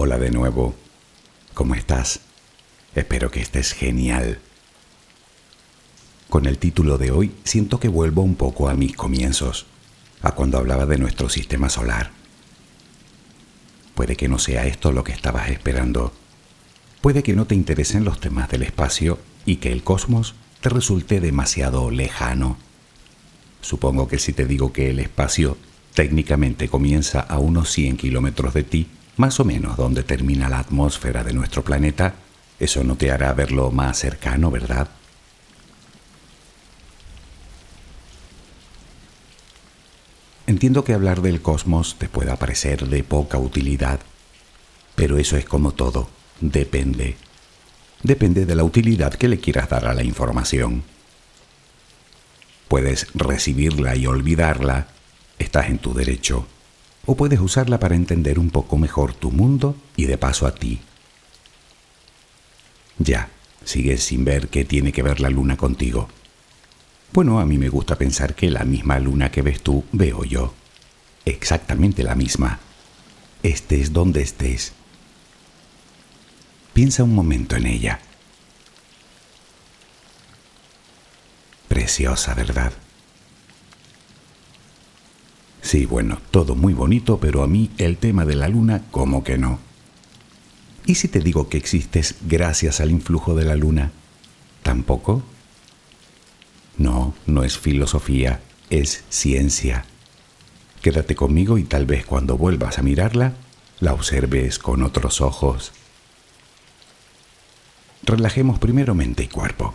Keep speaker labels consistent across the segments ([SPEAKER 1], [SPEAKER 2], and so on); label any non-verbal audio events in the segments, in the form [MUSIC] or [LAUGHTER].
[SPEAKER 1] Hola de nuevo. ¿Cómo estás? Espero que estés genial. Con el título de hoy siento que vuelvo un poco a mis comienzos, a cuando hablaba de nuestro sistema solar. Puede que no sea esto lo que estabas esperando. Puede que no te interesen los temas del espacio y que el cosmos te resulte demasiado lejano. Supongo que si te digo que el espacio técnicamente comienza a unos 100 kilómetros de ti, más o menos donde termina la atmósfera de nuestro planeta, eso no te hará verlo más cercano, ¿verdad? Entiendo que hablar del cosmos te pueda parecer de poca utilidad, pero eso es como todo, depende. Depende de la utilidad que le quieras dar a la información. Puedes recibirla y olvidarla, estás en tu derecho o puedes usarla para entender un poco mejor tu mundo y de paso a ti. Ya, sigues sin ver qué tiene que ver la luna contigo. Bueno, a mí me gusta pensar que la misma luna que ves tú veo yo. Exactamente la misma. Estés donde estés. Piensa un momento en ella. Preciosa, ¿verdad? Sí, bueno, todo muy bonito, pero a mí el tema de la luna, ¿cómo que no? ¿Y si te digo que existes gracias al influjo de la luna? ¿Tampoco? No, no es filosofía, es ciencia. Quédate conmigo y tal vez cuando vuelvas a mirarla, la observes con otros ojos. Relajemos primero mente y cuerpo.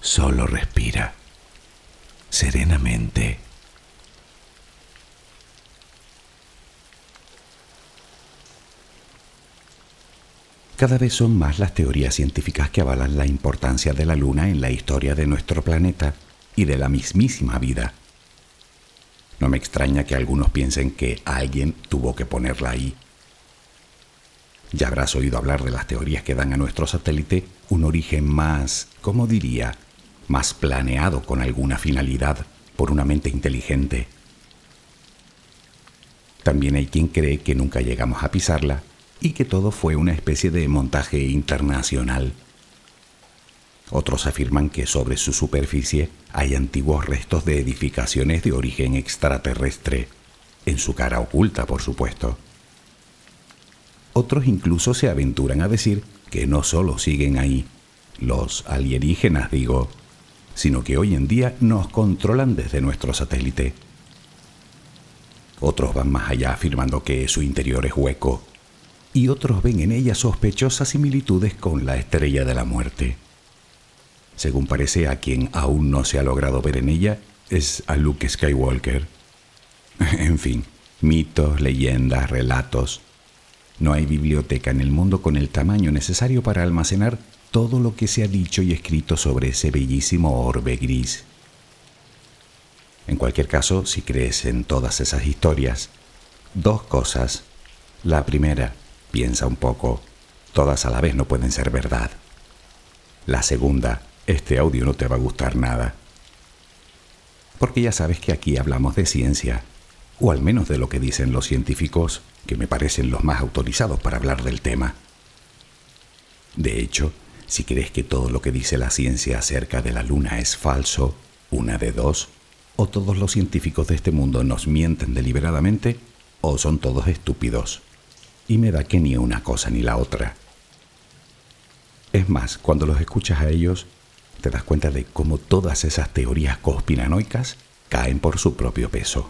[SPEAKER 1] Solo respira serenamente. Cada vez son más las teorías científicas que avalan la importancia de la Luna en la historia de nuestro planeta y de la mismísima vida. No me extraña que algunos piensen que alguien tuvo que ponerla ahí. Ya habrás oído hablar de las teorías que dan a nuestro satélite un origen más, ¿cómo diría?, más planeado con alguna finalidad por una mente inteligente. También hay quien cree que nunca llegamos a pisarla y que todo fue una especie de montaje internacional. Otros afirman que sobre su superficie hay antiguos restos de edificaciones de origen extraterrestre, en su cara oculta, por supuesto. Otros incluso se aventuran a decir que no solo siguen ahí, los alienígenas digo, sino que hoy en día nos controlan desde nuestro satélite. Otros van más allá afirmando que su interior es hueco, y otros ven en ella sospechosas similitudes con la estrella de la muerte. Según parece, a quien aún no se ha logrado ver en ella es a Luke Skywalker. [LAUGHS] en fin, mitos, leyendas, relatos. No hay biblioteca en el mundo con el tamaño necesario para almacenar todo lo que se ha dicho y escrito sobre ese bellísimo orbe gris. En cualquier caso, si crees en todas esas historias, dos cosas. La primera, piensa un poco, todas a la vez no pueden ser verdad. La segunda, este audio no te va a gustar nada. Porque ya sabes que aquí hablamos de ciencia, o al menos de lo que dicen los científicos, que me parecen los más autorizados para hablar del tema. De hecho, si crees que todo lo que dice la ciencia acerca de la luna es falso, una de dos, o todos los científicos de este mundo nos mienten deliberadamente, o son todos estúpidos. Y me da que ni una cosa ni la otra. Es más, cuando los escuchas a ellos, te das cuenta de cómo todas esas teorías conspiranoicas caen por su propio peso.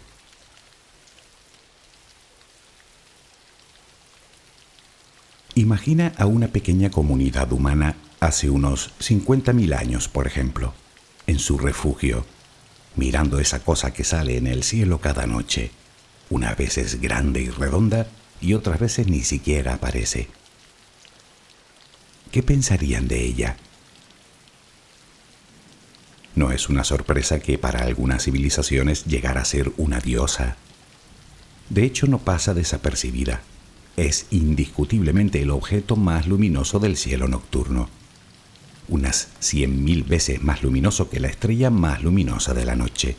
[SPEAKER 1] Imagina a una pequeña comunidad humana hace unos 50.000 años, por ejemplo, en su refugio, mirando esa cosa que sale en el cielo cada noche. Una vez es grande y redonda y otras veces ni siquiera aparece. ¿Qué pensarían de ella? No es una sorpresa que para algunas civilizaciones llegara a ser una diosa. De hecho, no pasa desapercibida. Es indiscutiblemente el objeto más luminoso del cielo nocturno unas cien mil veces más luminoso que la estrella más luminosa de la noche.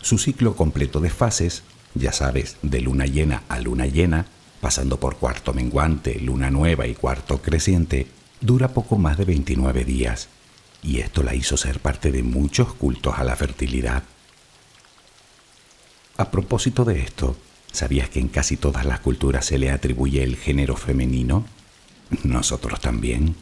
[SPEAKER 1] Su ciclo completo de fases, ya sabes, de luna llena a luna llena, pasando por cuarto menguante, luna nueva y cuarto creciente, dura poco más de 29 días, y esto la hizo ser parte de muchos cultos a la fertilidad. A propósito de esto, ¿sabías que en casi todas las culturas se le atribuye el género femenino? Nosotros también.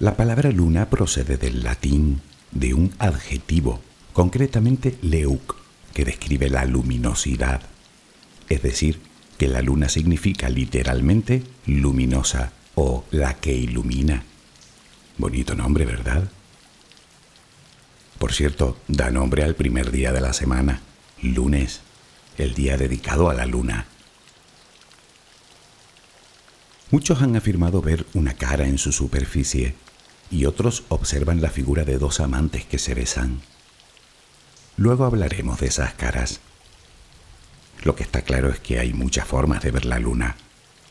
[SPEAKER 1] La palabra luna procede del latín, de un adjetivo, concretamente leuc, que describe la luminosidad. Es decir, que la luna significa literalmente luminosa o la que ilumina. Bonito nombre, ¿verdad? por cierto, da nombre al primer día de la semana, lunes, el día dedicado a la luna. Muchos han afirmado ver una cara en su superficie y otros observan la figura de dos amantes que se besan. Luego hablaremos de esas caras. Lo que está claro es que hay muchas formas de ver la luna,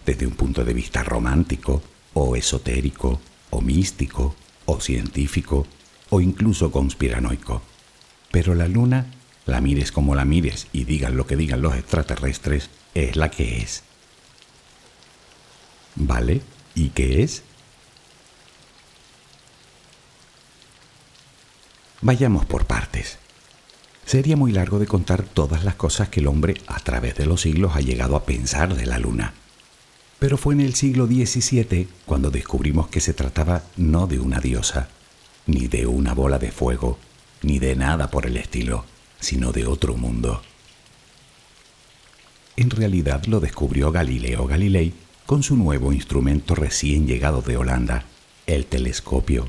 [SPEAKER 1] desde un punto de vista romántico, o esotérico, o místico, o científico, o incluso conspiranoico. Pero la luna, la mires como la mires y digan lo que digan los extraterrestres, es la que es. ¿Vale? ¿Y qué es? Vayamos por partes. Sería muy largo de contar todas las cosas que el hombre a través de los siglos ha llegado a pensar de la luna. Pero fue en el siglo XVII cuando descubrimos que se trataba no de una diosa, ni de una bola de fuego, ni de nada por el estilo, sino de otro mundo. En realidad lo descubrió Galileo Galilei con su nuevo instrumento recién llegado de Holanda, el telescopio.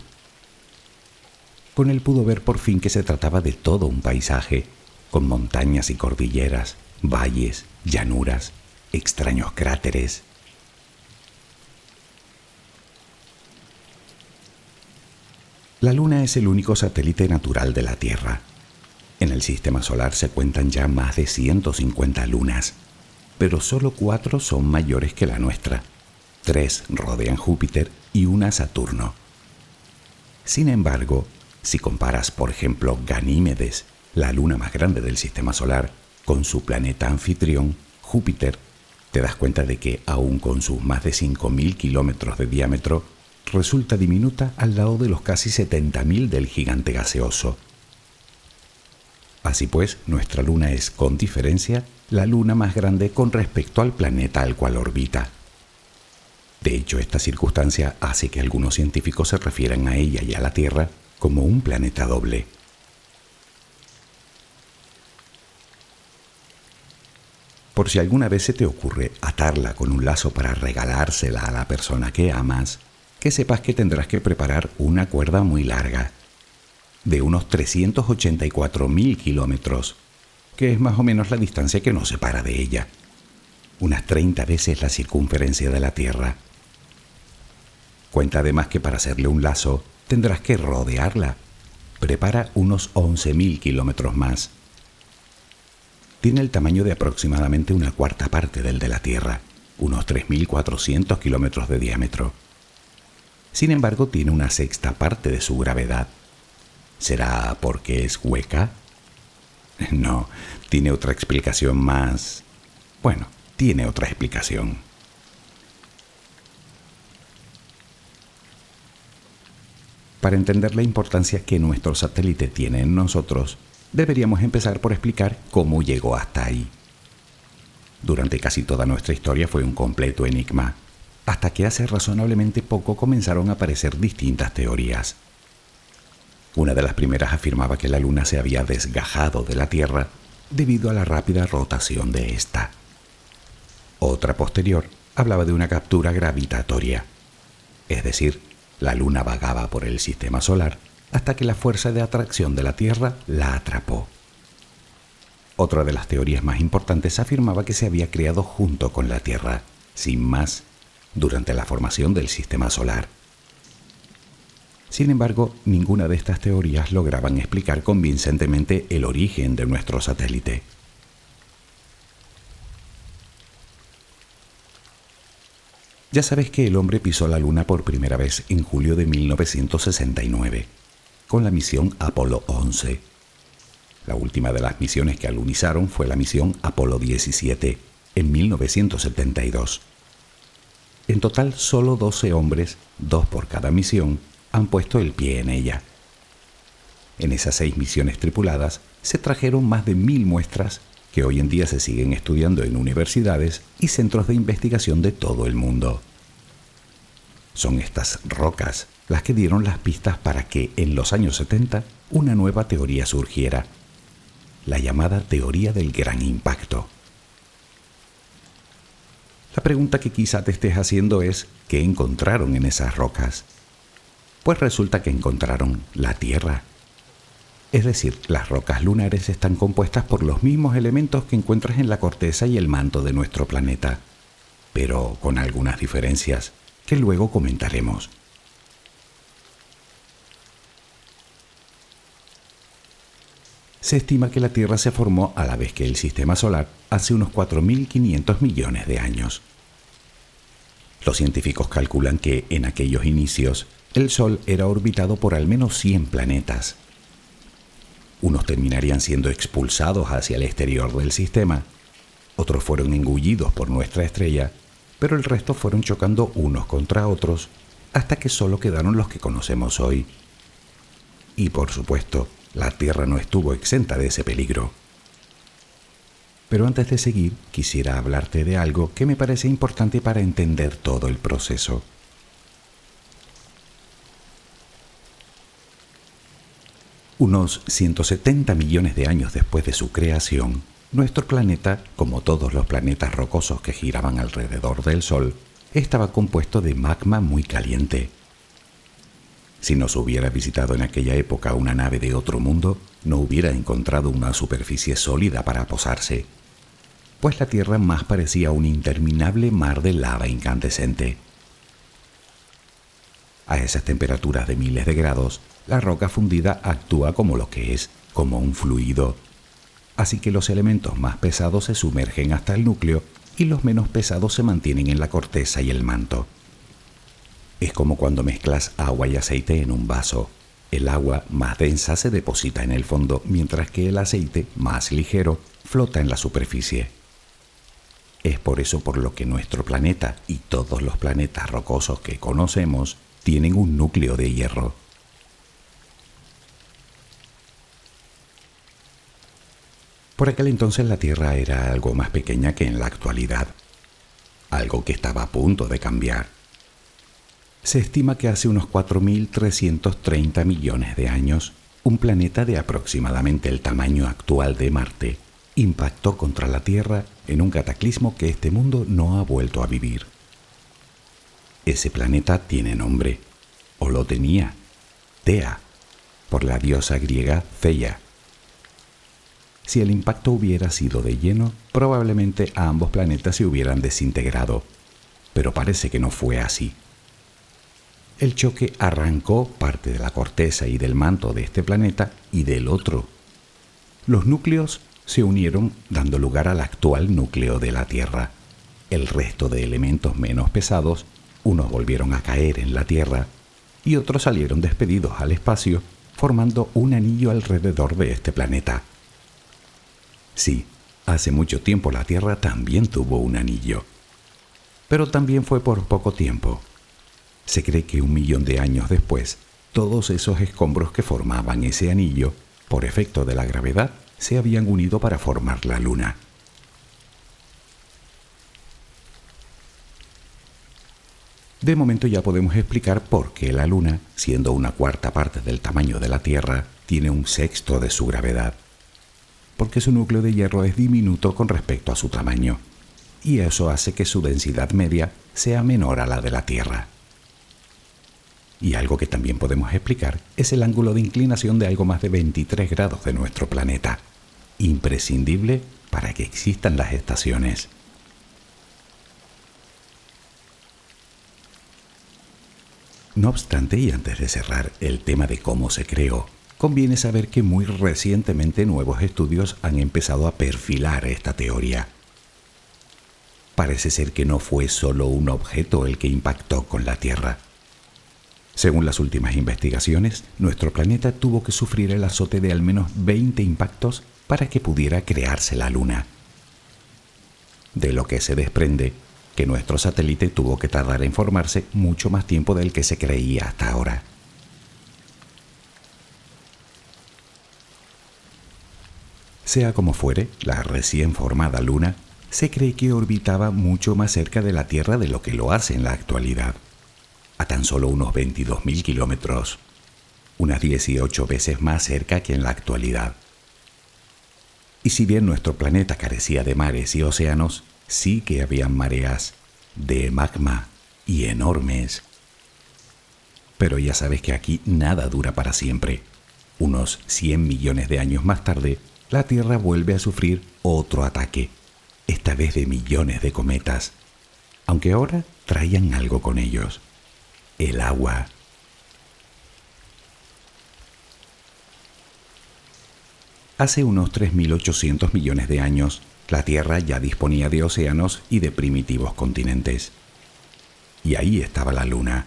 [SPEAKER 1] Él pudo ver por fin que se trataba de todo un paisaje, con montañas y cordilleras, valles, llanuras, extraños cráteres. La Luna es el único satélite natural de la Tierra. En el sistema solar se cuentan ya más de 150 lunas pero solo cuatro son mayores que la nuestra. Tres rodean Júpiter y una Saturno. Sin embargo, si comparas, por ejemplo, Ganímedes, la luna más grande del sistema solar, con su planeta anfitrión, Júpiter, te das cuenta de que, aun con sus más de 5.000 kilómetros de diámetro, resulta diminuta al lado de los casi 70.000 del gigante gaseoso. Así pues, nuestra luna es, con diferencia, la luna más grande con respecto al planeta al cual orbita. De hecho, esta circunstancia hace que algunos científicos se refieran a ella y a la Tierra como un planeta doble. Por si alguna vez se te ocurre atarla con un lazo para regalársela a la persona que amas, que sepas que tendrás que preparar una cuerda muy larga, de unos 384.000 kilómetros, que es más o menos la distancia que nos separa de ella, unas 30 veces la circunferencia de la Tierra. Cuenta además que para hacerle un lazo tendrás que rodearla. Prepara unos 11.000 kilómetros más. Tiene el tamaño de aproximadamente una cuarta parte del de la Tierra, unos 3.400 kilómetros de diámetro. Sin embargo, tiene una sexta parte de su gravedad. ¿Será porque es hueca? No, tiene otra explicación más... Bueno, tiene otra explicación. Para entender la importancia que nuestro satélite tiene en nosotros, deberíamos empezar por explicar cómo llegó hasta ahí. Durante casi toda nuestra historia fue un completo enigma, hasta que hace razonablemente poco comenzaron a aparecer distintas teorías. Una de las primeras afirmaba que la Luna se había desgajado de la Tierra debido a la rápida rotación de ésta. Otra posterior hablaba de una captura gravitatoria, es decir, la Luna vagaba por el sistema solar hasta que la fuerza de atracción de la Tierra la atrapó. Otra de las teorías más importantes afirmaba que se había creado junto con la Tierra, sin más, durante la formación del sistema solar sin embargo, ninguna de estas teorías lograban explicar convincentemente el origen de nuestro satélite. Ya sabes que el hombre pisó la Luna por primera vez en julio de 1969, con la misión Apolo 11. La última de las misiones que alunizaron fue la misión Apolo 17, en 1972. En total, solo 12 hombres, dos por cada misión, han puesto el pie en ella. En esas seis misiones tripuladas se trajeron más de mil muestras que hoy en día se siguen estudiando en universidades y centros de investigación de todo el mundo. Son estas rocas las que dieron las pistas para que en los años 70 una nueva teoría surgiera, la llamada teoría del gran impacto. La pregunta que quizá te estés haciendo es, ¿qué encontraron en esas rocas? Pues resulta que encontraron la Tierra. Es decir, las rocas lunares están compuestas por los mismos elementos que encuentras en la corteza y el manto de nuestro planeta, pero con algunas diferencias que luego comentaremos. Se estima que la Tierra se formó a la vez que el Sistema Solar hace unos 4.500 millones de años. Los científicos calculan que en aquellos inicios el Sol era orbitado por al menos 100 planetas. Unos terminarían siendo expulsados hacia el exterior del sistema, otros fueron engullidos por nuestra estrella, pero el resto fueron chocando unos contra otros hasta que solo quedaron los que conocemos hoy. Y por supuesto, la Tierra no estuvo exenta de ese peligro. Pero antes de seguir, quisiera hablarte de algo que me parece importante para entender todo el proceso. Unos 170 millones de años después de su creación, nuestro planeta, como todos los planetas rocosos que giraban alrededor del Sol, estaba compuesto de magma muy caliente. Si nos hubiera visitado en aquella época una nave de otro mundo, no hubiera encontrado una superficie sólida para posarse, pues la Tierra más parecía un interminable mar de lava incandescente. A esas temperaturas de miles de grados, la roca fundida actúa como lo que es, como un fluido. Así que los elementos más pesados se sumergen hasta el núcleo y los menos pesados se mantienen en la corteza y el manto. Es como cuando mezclas agua y aceite en un vaso. El agua más densa se deposita en el fondo, mientras que el aceite, más ligero, flota en la superficie. Es por eso por lo que nuestro planeta y todos los planetas rocosos que conocemos tienen un núcleo de hierro. Por aquel entonces la Tierra era algo más pequeña que en la actualidad, algo que estaba a punto de cambiar se estima que hace unos 4.330 millones de años, un planeta de aproximadamente el tamaño actual de Marte impactó contra la Tierra en un cataclismo que este mundo no ha vuelto a vivir. Ese planeta tiene nombre, o lo tenía, Tea, por la diosa griega Theia. Si el impacto hubiera sido de lleno, probablemente ambos planetas se hubieran desintegrado, pero parece que no fue así. El choque arrancó parte de la corteza y del manto de este planeta y del otro. Los núcleos se unieron dando lugar al actual núcleo de la Tierra. El resto de elementos menos pesados, unos volvieron a caer en la Tierra y otros salieron despedidos al espacio, formando un anillo alrededor de este planeta. Sí, hace mucho tiempo la Tierra también tuvo un anillo, pero también fue por poco tiempo. Se cree que un millón de años después, todos esos escombros que formaban ese anillo, por efecto de la gravedad, se habían unido para formar la Luna. De momento ya podemos explicar por qué la Luna, siendo una cuarta parte del tamaño de la Tierra, tiene un sexto de su gravedad. Porque su núcleo de hierro es diminuto con respecto a su tamaño, y eso hace que su densidad media sea menor a la de la Tierra. Y algo que también podemos explicar es el ángulo de inclinación de algo más de 23 grados de nuestro planeta, imprescindible para que existan las estaciones. No obstante, y antes de cerrar el tema de cómo se creó, conviene saber que muy recientemente nuevos estudios han empezado a perfilar esta teoría. Parece ser que no fue solo un objeto el que impactó con la Tierra, según las últimas investigaciones, nuestro planeta tuvo que sufrir el azote de al menos 20 impactos para que pudiera crearse la Luna. De lo que se desprende que nuestro satélite tuvo que tardar en formarse mucho más tiempo del que se creía hasta ahora. Sea como fuere, la recién formada Luna se cree que orbitaba mucho más cerca de la Tierra de lo que lo hace en la actualidad a tan solo unos 22.000 kilómetros, unas 18 veces más cerca que en la actualidad. Y si bien nuestro planeta carecía de mares y océanos, sí que habían mareas de magma y enormes. Pero ya sabes que aquí nada dura para siempre. Unos 100 millones de años más tarde, la Tierra vuelve a sufrir otro ataque, esta vez de millones de cometas, aunque ahora traían algo con ellos, el agua. Hace unos 3.800 millones de años, la Tierra ya disponía de océanos y de primitivos continentes. Y ahí estaba la Luna,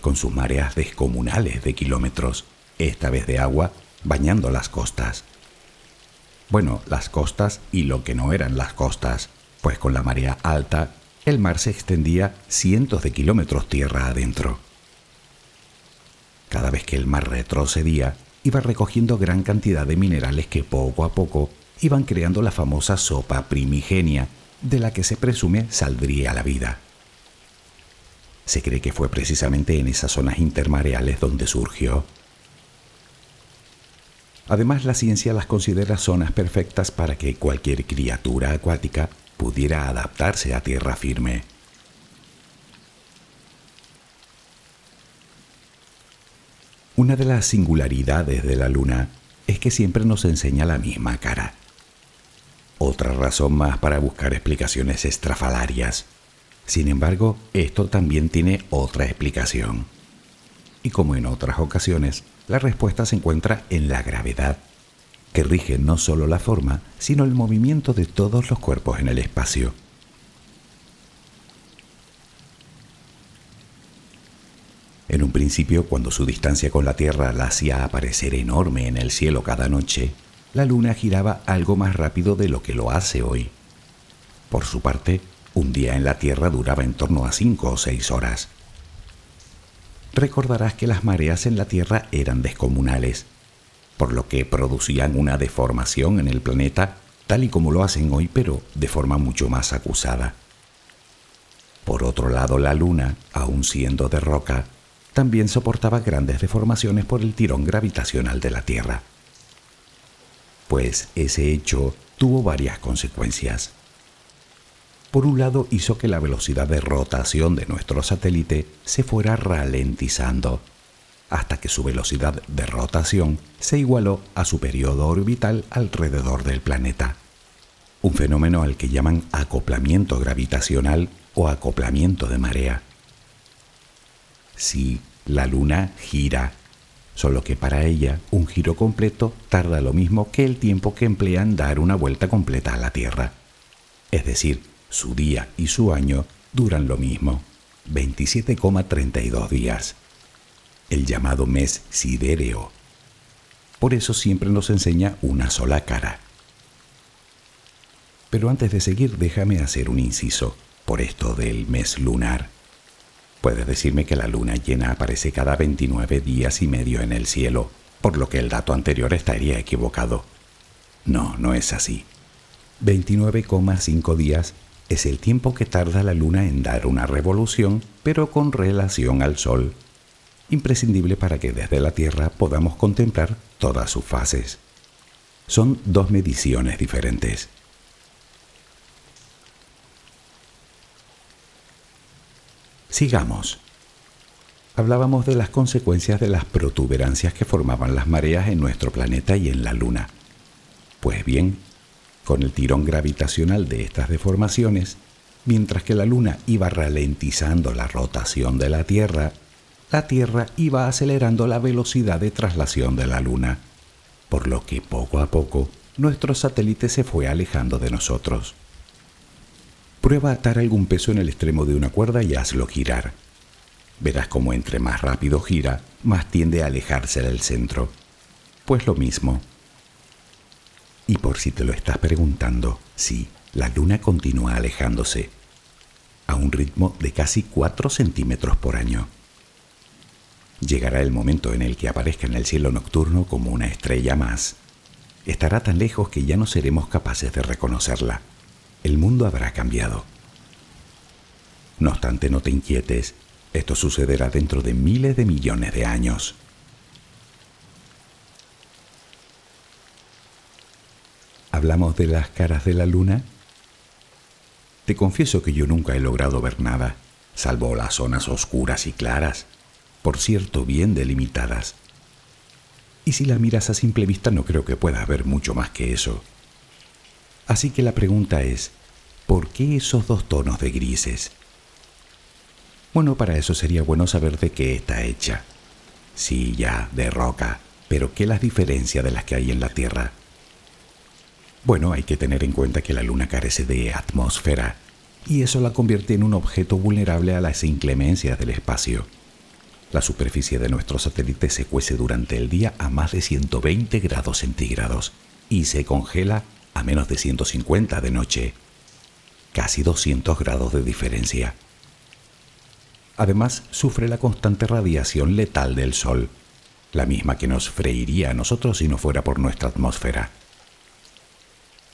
[SPEAKER 1] con sus mareas descomunales de kilómetros, esta vez de agua, bañando las costas. Bueno, las costas y lo que no eran las costas, pues con la marea alta, el mar se extendía cientos de kilómetros tierra adentro. Cada vez que el mar retrocedía, iba recogiendo gran cantidad de minerales que poco a poco iban creando la famosa sopa primigenia, de la que se presume saldría la vida. Se cree que fue precisamente en esas zonas intermareales donde surgió. Además, la ciencia las considera zonas perfectas para que cualquier criatura acuática pudiera adaptarse a tierra firme. Una de las singularidades de la Luna es que siempre nos enseña la misma cara. Otra razón más para buscar explicaciones estrafalarias. Sin embargo, esto también tiene otra explicación. Y como en otras ocasiones, la respuesta se encuentra en la gravedad, que rige no solo la forma, sino el movimiento de todos los cuerpos en el espacio. En un principio, cuando su distancia con la Tierra la hacía aparecer enorme en el cielo cada noche, la Luna giraba algo más rápido de lo que lo hace hoy. Por su parte, un día en la Tierra duraba en torno a cinco o seis horas. Recordarás que las mareas en la Tierra eran descomunales, por lo que producían una deformación en el planeta tal y como lo hacen hoy, pero de forma mucho más acusada. Por otro lado, la Luna, aun siendo de roca, también soportaba grandes deformaciones por el tirón gravitacional de la Tierra. Pues ese hecho tuvo varias consecuencias. Por un lado, hizo que la velocidad de rotación de nuestro satélite se fuera ralentizando, hasta que su velocidad de rotación se igualó a su periodo orbital alrededor del planeta. Un fenómeno al que llaman acoplamiento gravitacional o acoplamiento de marea. Sí, la Luna gira, solo que para ella un giro completo tarda lo mismo que el tiempo que emplea en dar una vuelta completa a la Tierra. Es decir, su día y su año duran lo mismo, 27,32 días, el llamado mes sidéreo. Por eso siempre nos enseña una sola cara. Pero antes de seguir, déjame hacer un inciso por esto del mes lunar. Puedes decirme que la luna llena aparece cada 29 días y medio en el cielo, por lo que el dato anterior estaría equivocado. No, no es así. 29,5 días es el tiempo que tarda la Luna en dar una revolución, pero con relación al Sol, imprescindible para que desde la Tierra podamos contemplar todas sus fases. Son dos mediciones diferentes. Sigamos. Hablábamos de las consecuencias de las protuberancias que formaban las mareas en nuestro planeta y en la Luna. Pues bien, con el tirón gravitacional de estas deformaciones, mientras que la Luna iba ralentizando la rotación de la Tierra, la Tierra iba acelerando la velocidad de traslación de la Luna, por lo que poco a poco nuestro satélite se fue alejando de nosotros. Prueba atar algún peso en el extremo de una cuerda y hazlo girar. Verás cómo entre más rápido gira, más tiende a alejarse del centro. Pues lo mismo, y por si te lo estás preguntando, sí, la luna continúa alejándose a un ritmo de casi 4 centímetros por año. Llegará el momento en el que aparezca en el cielo nocturno como una estrella más. Estará tan lejos que ya no seremos capaces de reconocerla. El mundo habrá cambiado. No obstante, no te inquietes, esto sucederá dentro de miles de millones de años. ¿Hablamos de las caras de la luna? Te confieso que yo nunca he logrado ver nada, salvo las zonas oscuras y claras, por cierto bien delimitadas. Y si la miras a simple vista no creo que puedas ver mucho más que eso. Así que la pregunta es, ¿por qué esos dos tonos de grises? Bueno, para eso sería bueno saber de qué está hecha. Sí, ya, de roca, pero ¿qué las diferencia de las que hay en la Tierra? Bueno, hay que tener en cuenta que la Luna carece de atmósfera, y eso la convierte en un objeto vulnerable a las inclemencias del espacio. La superficie de nuestro satélite se cuece durante el día a más de 120 grados centígrados y se congela a menos de 150 de noche, casi 200 grados de diferencia. Además, sufre la constante radiación letal del Sol, la misma que nos freiría a nosotros si no fuera por nuestra atmósfera.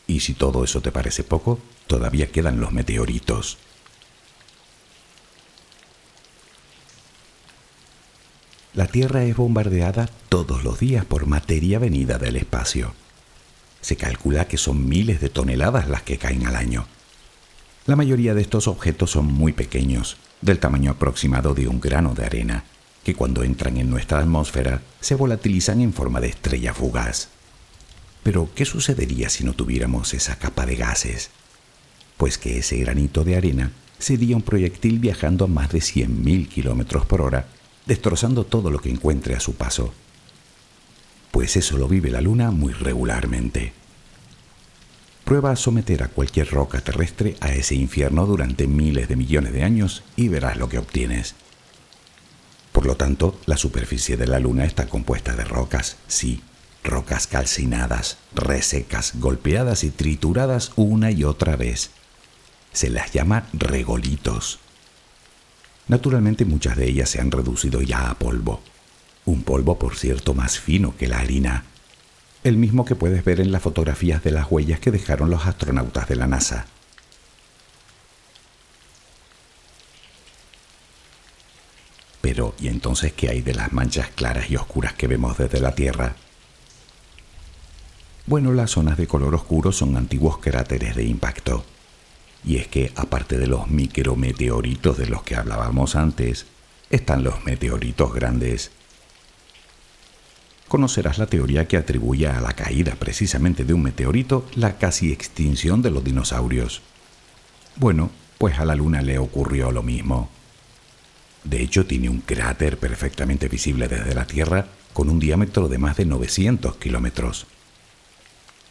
[SPEAKER 1] Y si todo eso te parece poco, todavía quedan los meteoritos. La Tierra es bombardeada todos los días por materia venida del espacio. Se calcula que son miles de toneladas las que caen al año. La mayoría de estos objetos son muy pequeños, del tamaño aproximado de un grano de arena, que cuando entran en nuestra atmósfera se volatilizan en forma de estrella fugaz. Pero, ¿qué sucedería si no tuviéramos esa capa de gases? Pues que ese granito de arena sería un proyectil viajando a más de 100.000 kilómetros por hora, destrozando todo lo que encuentre a su paso pues eso lo vive la Luna muy regularmente. Prueba a someter a cualquier roca terrestre a ese infierno durante miles de millones de años y verás lo que obtienes. Por lo tanto, la superficie de la Luna está compuesta de rocas, sí, rocas calcinadas, resecas, golpeadas y trituradas una y otra vez. Se las llama regolitos. Naturalmente muchas de ellas se han reducido ya a polvo un polvo por cierto más fino que la harina, el mismo que puedes ver en las fotografías de las huellas que dejaron los astronautas de la NASA. Pero, ¿y entonces qué hay de las manchas claras y oscuras que vemos desde la Tierra? Bueno, las zonas de color oscuro son antiguos cráteres de impacto. Y es que, aparte de los micrometeoritos de los que hablábamos antes, están los meteoritos grandes, conocerás la teoría que atribuye a la caída precisamente de un meteorito la casi extinción de los dinosaurios. Bueno, pues a la Luna le ocurrió lo mismo. De hecho, tiene un cráter perfectamente visible desde la Tierra con un diámetro de más de 900 kilómetros.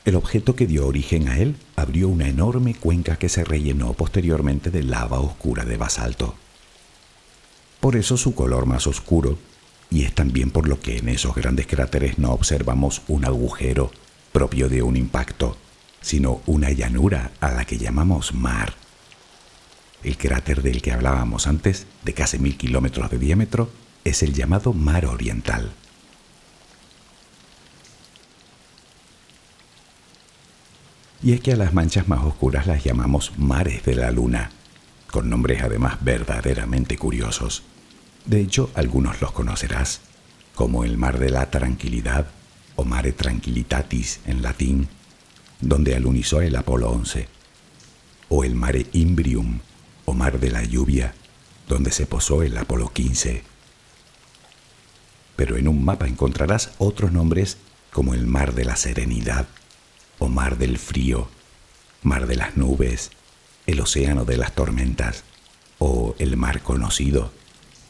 [SPEAKER 1] El objeto que dio origen a él abrió una enorme cuenca que se rellenó posteriormente de lava oscura de basalto. Por eso su color más oscuro y es también por lo que en esos grandes cráteres no observamos un agujero propio de un impacto, sino una llanura a la que llamamos mar. El cráter del que hablábamos antes, de casi mil kilómetros de diámetro, es el llamado Mar Oriental. Y es que a las manchas más oscuras las llamamos mares de la luna, con nombres además verdaderamente curiosos. De hecho, algunos los conocerás, como el Mar de la Tranquilidad o Mare Tranquilitatis en latín, donde alunizó el Apolo 11, o el Mare Imbrium o Mar de la Lluvia, donde se posó el Apolo 15. Pero en un mapa encontrarás otros nombres como el Mar de la Serenidad o Mar del Frío, Mar de las Nubes, el Océano de las Tormentas o el Mar Conocido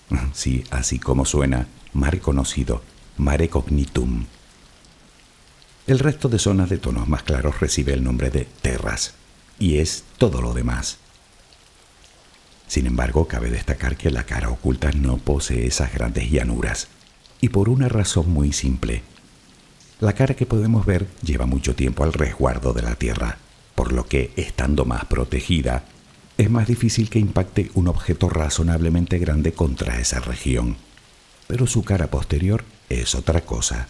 [SPEAKER 1] [LAUGHS] Sí, así como suena, mare conocido, mare cognitum. El resto de zonas de tonos más claros recibe el nombre de terras, y es todo lo demás. Sin embargo, cabe destacar que la cara oculta no posee esas grandes llanuras, y por una razón muy simple. La cara que podemos ver lleva mucho tiempo al resguardo de la Tierra, por lo que, estando más protegida, es más difícil que impacte un objeto razonablemente grande contra esa región. Pero su cara posterior es otra cosa.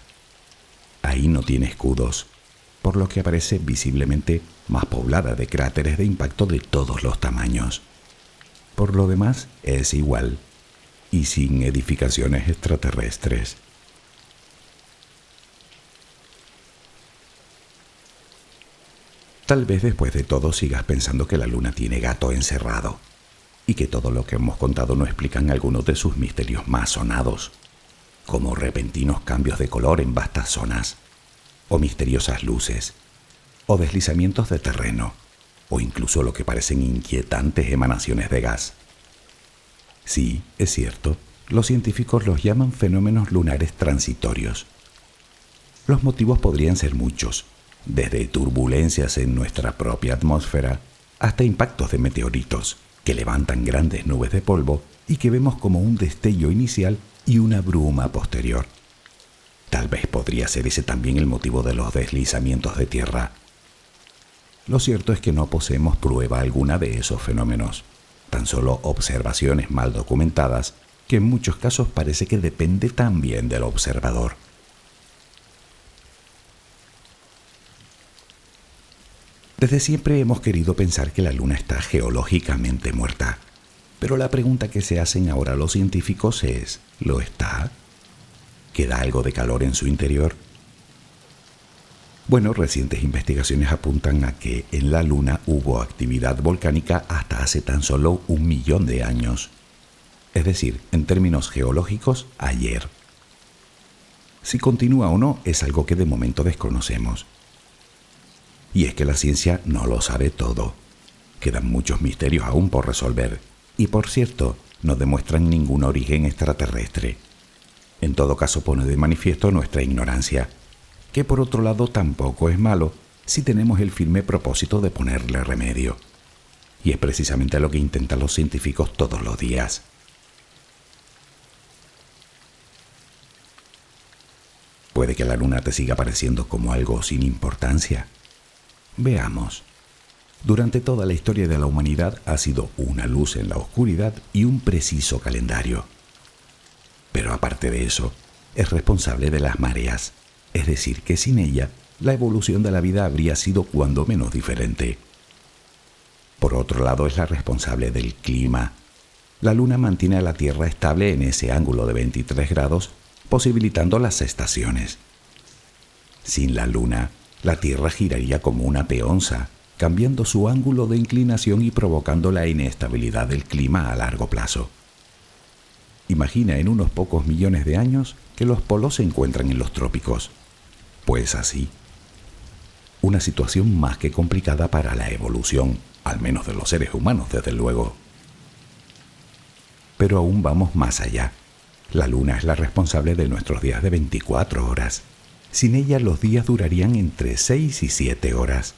[SPEAKER 1] Ahí no tiene escudos, por lo que aparece visiblemente más poblada de cráteres de impacto de todos los tamaños. Por lo demás, es igual, y sin edificaciones extraterrestres. Tal vez después de todo sigas pensando que la luna tiene gato encerrado y que todo lo que hemos contado no explican algunos de sus misterios más sonados. como repentinos cambios de color en vastas zonas, o misteriosas luces, o deslizamientos de terreno, o incluso lo que parecen inquietantes emanaciones de gas. Sí, es cierto, los científicos los llaman fenómenos lunares transitorios. Los motivos podrían ser muchos, desde turbulencias en nuestra propia atmósfera hasta impactos de meteoritos que levantan grandes nubes de polvo y que vemos como un destello inicial y una bruma posterior. Tal vez podría ser ese también el motivo de los deslizamientos de tierra. Lo cierto es que no poseemos prueba alguna de esos fenómenos, tan solo observaciones mal documentadas que en muchos casos parece que depende también del observador. Desde siempre hemos querido pensar que la Luna está geológicamente muerta, pero la pregunta que se hacen ahora los científicos es, ¿lo está? ¿Queda algo de calor en su interior? Bueno, recientes investigaciones apuntan a que en la Luna hubo actividad volcánica hasta hace tan solo un millón de años. Es decir, en términos geológicos, ayer. Si continúa o no es algo que de momento desconocemos. Y es que la ciencia no lo sabe todo. Quedan muchos misterios aún por resolver. Y por cierto, no demuestran ningún origen extraterrestre. En todo caso pone de manifiesto nuestra ignorancia, que por otro lado tampoco es malo si tenemos el firme propósito de ponerle remedio. Y es precisamente lo que intentan los científicos todos los días. Puede que la luna te siga pareciendo como algo sin importancia, Veamos. Durante toda la historia de la humanidad ha sido una luz en la oscuridad y un preciso calendario. Pero aparte de eso, es responsable de las mareas, es decir, que sin ella, la evolución de la vida habría sido cuando menos diferente. Por otro lado, es la responsable del clima. La luna mantiene a la Tierra estable en ese ángulo de 23 grados, posibilitando las estaciones. Sin la luna, la Tierra giraría como una peonza, cambiando su ángulo de inclinación y provocando la inestabilidad del clima a largo plazo. Imagina en unos pocos millones de años que los polos se encuentran en los trópicos. Pues así. Una situación más que complicada para la evolución, al menos de los seres humanos, desde luego. Pero aún vamos más allá. La luna es la responsable de nuestros días de 24 horas. Sin ella los días durarían entre 6 y 7 horas.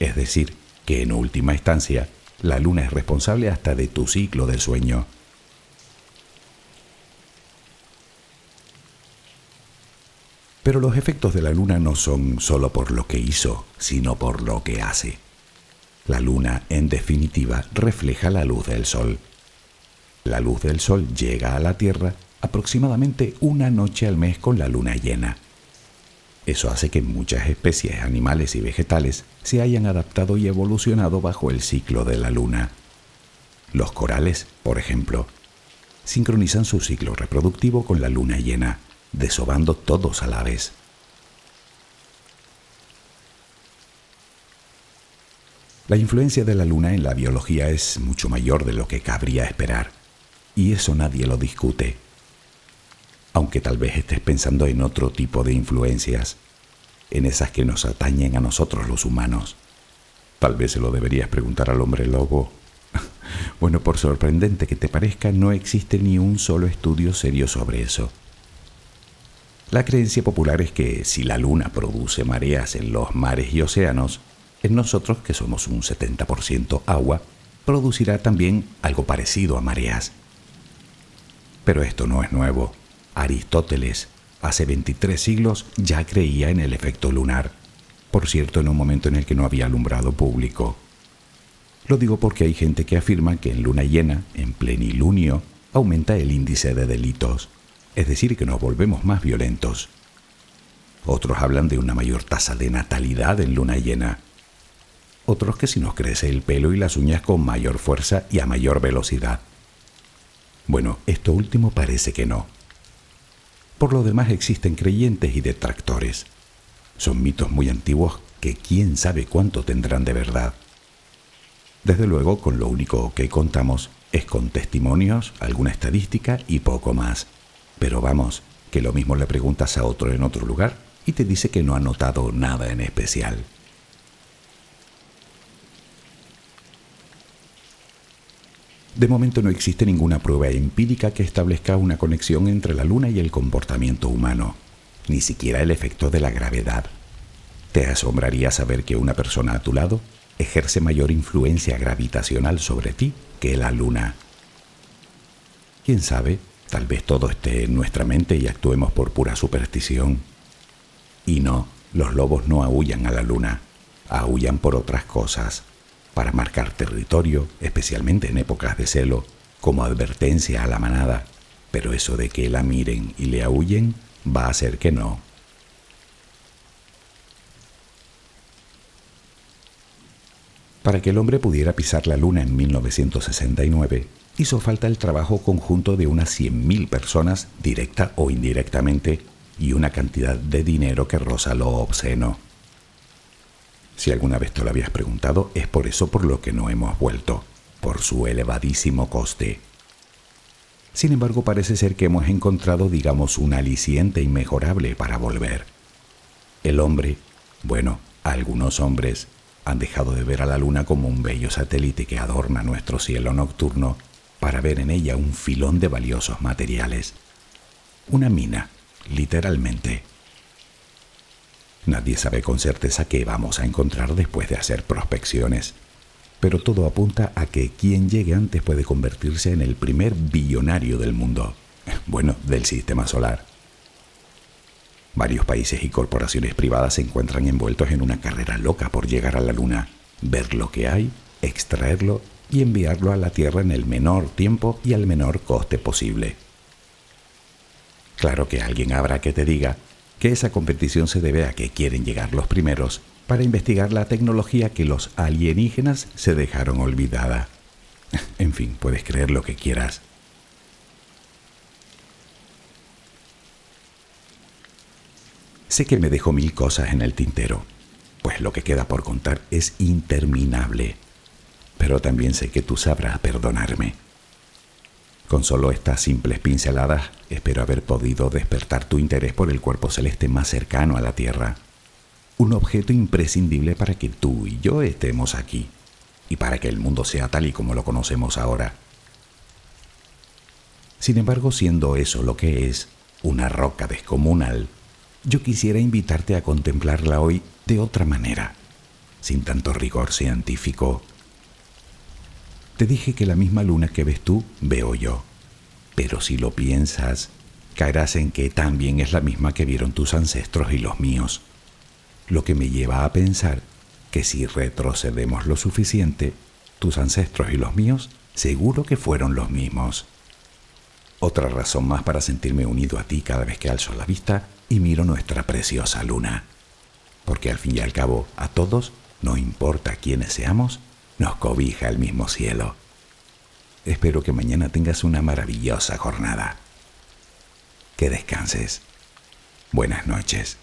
[SPEAKER 1] Es decir, que en última instancia, la luna es responsable hasta de tu ciclo de sueño. Pero los efectos de la luna no son solo por lo que hizo, sino por lo que hace. La luna, en definitiva, refleja la luz del sol. La luz del sol llega a la Tierra aproximadamente una noche al mes con la luna llena. Eso hace que muchas especies animales y vegetales se hayan adaptado y evolucionado bajo el ciclo de la luna. Los corales, por ejemplo, sincronizan su ciclo reproductivo con la luna llena, desobando todos a la vez. La influencia de la luna en la biología es mucho mayor de lo que cabría esperar, y eso nadie lo discute aunque tal vez estés pensando en otro tipo de influencias, en esas que nos atañen a nosotros los humanos. Tal vez se lo deberías preguntar al hombre lobo. [LAUGHS] bueno, por sorprendente que te parezca, no existe ni un solo estudio serio sobre eso. La creencia popular es que si la luna produce mareas en los mares y océanos, en nosotros, que somos un 70% agua, producirá también algo parecido a mareas. Pero esto no es nuevo. Aristóteles, hace 23 siglos, ya creía en el efecto lunar, por cierto, en un momento en el que no había alumbrado público. Lo digo porque hay gente que afirma que en luna llena, en plenilunio, aumenta el índice de delitos, es decir, que nos volvemos más violentos. Otros hablan de una mayor tasa de natalidad en luna llena. Otros que si nos crece el pelo y las uñas con mayor fuerza y a mayor velocidad. Bueno, esto último parece que no. Por lo demás existen creyentes y detractores. Son mitos muy antiguos que quién sabe cuánto tendrán de verdad. Desde luego, con lo único que contamos es con testimonios, alguna estadística y poco más. Pero vamos, que lo mismo le preguntas a otro en otro lugar y te dice que no ha notado nada en especial. De momento no existe ninguna prueba empírica que establezca una conexión entre la luna y el comportamiento humano, ni siquiera el efecto de la gravedad. Te asombraría saber que una persona a tu lado ejerce mayor influencia gravitacional sobre ti que la luna. ¿Quién sabe? Tal vez todo esté en nuestra mente y actuemos por pura superstición. Y no, los lobos no aullan a la luna, aullan por otras cosas para marcar territorio, especialmente en épocas de celo, como advertencia a la manada, pero eso de que la miren y le aúllen va a hacer que no. Para que el hombre pudiera pisar la luna en 1969, hizo falta el trabajo conjunto de unas 100.000 personas, directa o indirectamente, y una cantidad de dinero que roza lo obsceno. Si alguna vez te lo habías preguntado, es por eso por lo que no hemos vuelto, por su elevadísimo coste. Sin embargo, parece ser que hemos encontrado, digamos, un aliciente inmejorable para volver. El hombre, bueno, algunos hombres, han dejado de ver a la luna como un bello satélite que adorna nuestro cielo nocturno para ver en ella un filón de valiosos materiales. Una mina, literalmente. Nadie sabe con certeza qué vamos a encontrar después de hacer prospecciones, pero todo apunta a que quien llegue antes puede convertirse en el primer billonario del mundo, [LAUGHS] bueno, del sistema solar. Varios países y corporaciones privadas se encuentran envueltos en una carrera loca por llegar a la Luna, ver lo que hay, extraerlo y enviarlo a la Tierra en el menor tiempo y al menor coste posible. Claro que alguien habrá que te diga que esa competición se debe a que quieren llegar los primeros para investigar la tecnología que los alienígenas se dejaron olvidada. [LAUGHS] En fin, puedes creer lo que quieras. Sé que me dejo mil cosas en el tintero, pues lo que queda por contar es interminable, pero también sé que tú sabrás perdonarme. Con solo estas simples pinceladas espero haber podido despertar tu interés por el cuerpo celeste más cercano a la Tierra. Un objeto imprescindible para que tú y yo estemos aquí y para que el mundo sea tal y como lo conocemos ahora. Sin embargo, siendo eso lo que es, una roca descomunal, yo quisiera invitarte a contemplarla hoy de otra manera, sin tanto rigor científico te dije que la misma luna que ves tú, veo yo. Pero si lo piensas, caerás en que también es la misma que vieron tus ancestros y los míos. Lo que me lleva a pensar que si retrocedemos lo suficiente, tus ancestros y los míos seguro que fueron los mismos. Otra razón más para sentirme unido a ti cada vez que alzo la vista y miro nuestra preciosa luna. Porque al fin y al cabo, a todos, no importa quiénes seamos, nos cobija el mismo cielo. Espero que mañana tengas una maravillosa jornada. Que descanses. Buenas noches.